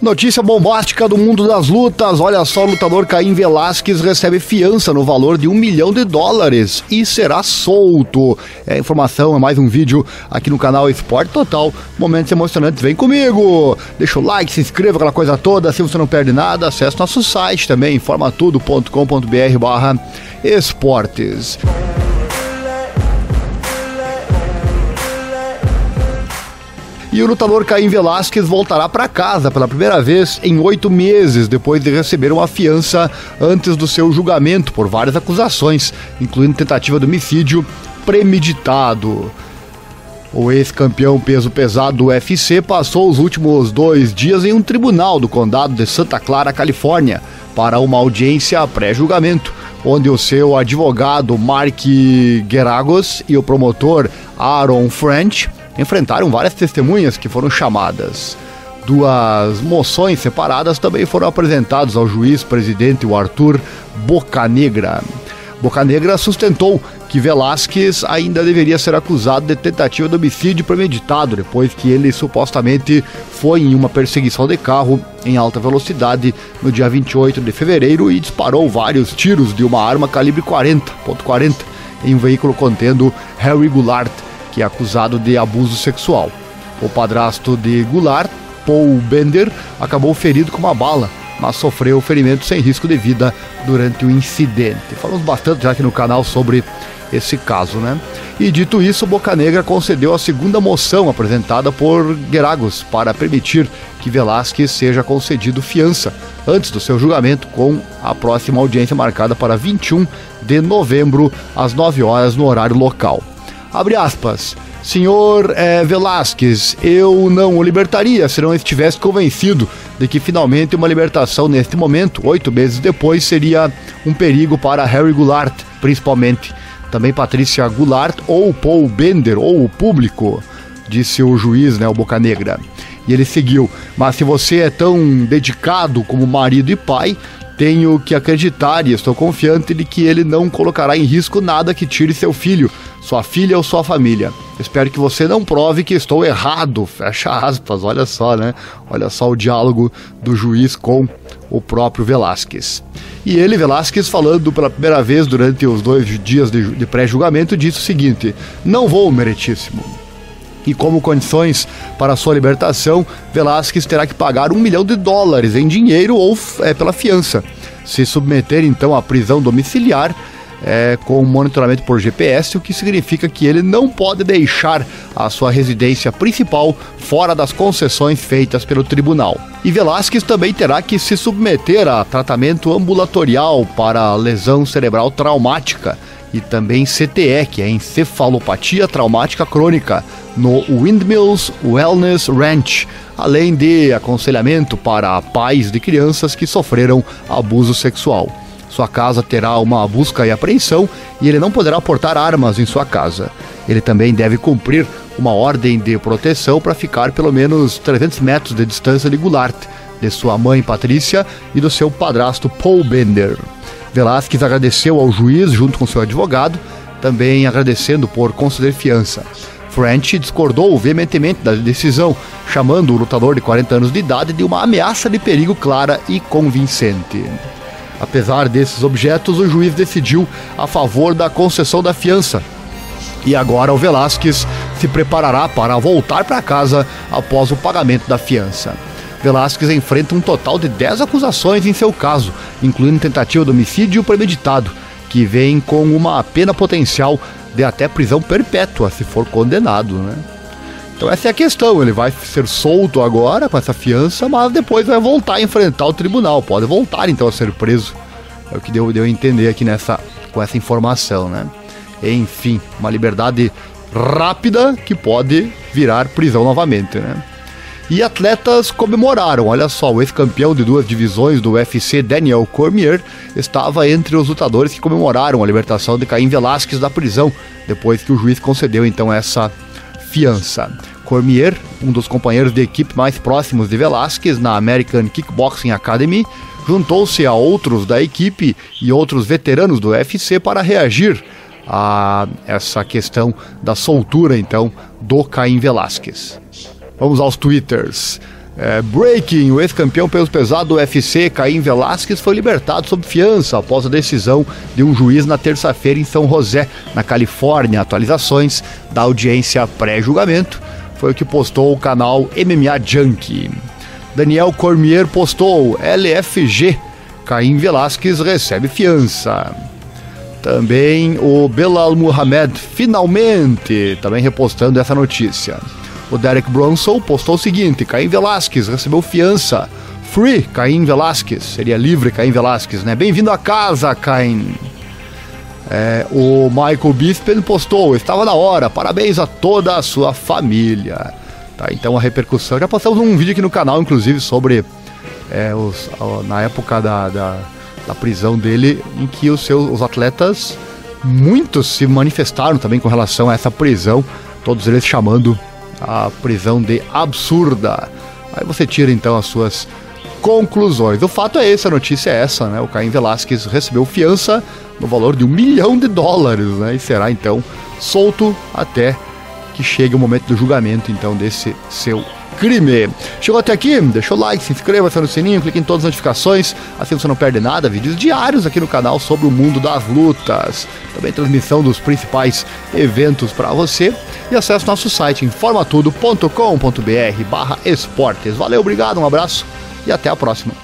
Notícia bombástica do mundo das lutas. Olha só, o lutador Caim Velasquez recebe fiança no valor de um milhão de dólares e será solto. É informação, é mais um vídeo aqui no canal Esporte Total. Momentos emocionantes, vem comigo. Deixa o like, se inscreva, aquela coisa toda. Se você não perde nada, acesse nosso site também, informatudo.com.br barra esportes. E o lutador Caim Velasquez voltará para casa pela primeira vez em oito meses, depois de receber uma fiança antes do seu julgamento por várias acusações, incluindo tentativa de homicídio premeditado. O ex-campeão peso pesado do UFC passou os últimos dois dias em um tribunal do condado de Santa Clara, Califórnia, para uma audiência pré-julgamento, onde o seu advogado Mark Geragos e o promotor Aaron French enfrentaram várias testemunhas que foram chamadas. Duas moções separadas também foram apresentadas ao juiz presidente o Arthur Bocanegra. Bocanegra sustentou que Velasquez ainda deveria ser acusado de tentativa de homicídio premeditado, depois que ele supostamente foi em uma perseguição de carro em alta velocidade no dia 28 de fevereiro e disparou vários tiros de uma arma calibre 40.40 em um veículo contendo Harry Goulart, que é acusado de abuso sexual. O padrasto de Goulart, Paul Bender, acabou ferido com uma bala, mas sofreu ferimento sem risco de vida durante o incidente. Falamos bastante já aqui no canal sobre esse caso, né? E dito isso, Boca Negra concedeu a segunda moção apresentada por Geragos para permitir que Velasquez seja concedido fiança antes do seu julgamento, com a próxima audiência marcada para 21 de novembro, às 9 horas, no horário local. Abre aspas. Senhor é, Velasquez, eu não o libertaria se não estivesse convencido de que finalmente uma libertação neste momento, oito meses depois, seria um perigo para Harry Goulart, principalmente. Também Patrícia Goulart ou Paul Bender, ou o público, disse o juiz, né, o Boca Negra. E ele seguiu: Mas se você é tão dedicado como marido e pai, tenho que acreditar e estou confiante de que ele não colocará em risco nada que tire seu filho, sua filha ou sua família. Espero que você não prove que estou errado. Fecha aspas, olha só, né? Olha só o diálogo do juiz com o próprio Velasquez. E ele, Velasquez, falando pela primeira vez durante os dois dias de, pré-julgamento, disse o seguinte: Não vou, meritíssimo. E como condições para sua libertação, Velasquez terá que pagar um milhão de dólares em dinheiro ou é, pela fiança. Se submeter então à prisão domiciliar é, com monitoramento por GPS, o que significa que ele não pode deixar a sua residência principal fora das concessões feitas pelo tribunal. E Velasquez também terá que se submeter a tratamento ambulatorial para lesão cerebral traumática e também CTE, que é encefalopatia traumática crônica, no Windmills Wellness Ranch, além de aconselhamento para pais de crianças que sofreram abuso sexual. Sua casa terá uma busca e apreensão e ele não poderá portar armas em sua casa. Ele também deve cumprir uma ordem de proteção para ficar pelo menos 300 metros de distância de Goulart, de sua mãe Patrícia e do seu padrasto Paul Bender. Velasquez agradeceu ao juiz junto com seu advogado, também agradecendo por conceder fiança. French discordou veementemente da decisão, chamando o lutador de 40 anos de idade de uma ameaça de perigo clara e convincente. Apesar desses objetos, o juiz decidiu a favor da concessão da fiança. E agora o Velasquez se preparará para voltar para casa após o pagamento da fiança. Velasquez enfrenta um total de 10 acusações em seu caso, incluindo tentativa de homicídio premeditado, que vem com uma pena potencial de até prisão perpétua se for condenado, né? Então essa é a questão, ele vai ser solto agora com essa fiança, mas depois vai voltar a enfrentar o tribunal, pode voltar então a ser preso. É o que deu, deu a entender aqui nessa, com essa informação, né? Enfim, uma liberdade rápida que pode virar prisão novamente, né? E atletas comemoraram. Olha só, o ex-campeão de duas divisões do UFC, Daniel Cormier, estava entre os lutadores que comemoraram a libertação de Caim Velasquez da prisão, depois que o juiz concedeu então essa fiança. Cormier, um dos companheiros de equipe mais próximos de Velasquez na American Kickboxing Academy, juntou-se a outros da equipe e outros veteranos do UFC para reagir a essa questão da soltura então do Caim Velasquez. Vamos aos twitters. É, breaking, o ex-campeão peso pesado do UFC, Caim Velasquez, foi libertado sob fiança após a decisão de um juiz na terça-feira em São José, na Califórnia. Atualizações da audiência pré-julgamento foi o que postou o canal MMA Junkie. Daniel Cormier postou LFG, Caim Velasquez recebe fiança. Também o Belal Muhammad, finalmente, também repostando essa notícia. O Derek Bronson postou o seguinte: Caim Velasquez recebeu fiança. Free Caim Velasquez. Seria livre Caim Velasquez, né? Bem-vindo a casa, Caim. É, o Michael Bisping postou: estava na hora, parabéns a toda a sua família. Tá, então a repercussão. Já passamos um vídeo aqui no canal, inclusive, sobre é, os, na época da, da, da, prisão dele, em que os seus os atletas, muitos se manifestaram também com relação a essa prisão, todos eles chamando a prisão de absurda. Aí você tira então as suas conclusões. O fato é esse, a notícia é essa, né? O Caim Velasquez recebeu fiança no valor de um milhão de dólares, né? E será então solto até que chegue o momento do julgamento então desse seu crime. Chegou até aqui? Deixa o like, se inscreva, aciona o sininho, clique em todas as notificações, assim você não perde nada. Vídeos diários aqui no canal sobre o mundo das lutas. Também transmissão dos principais eventos para você. E acesse nosso site informatudo.com.br barra esportes. Valeu, obrigado, um abraço e até a próxima.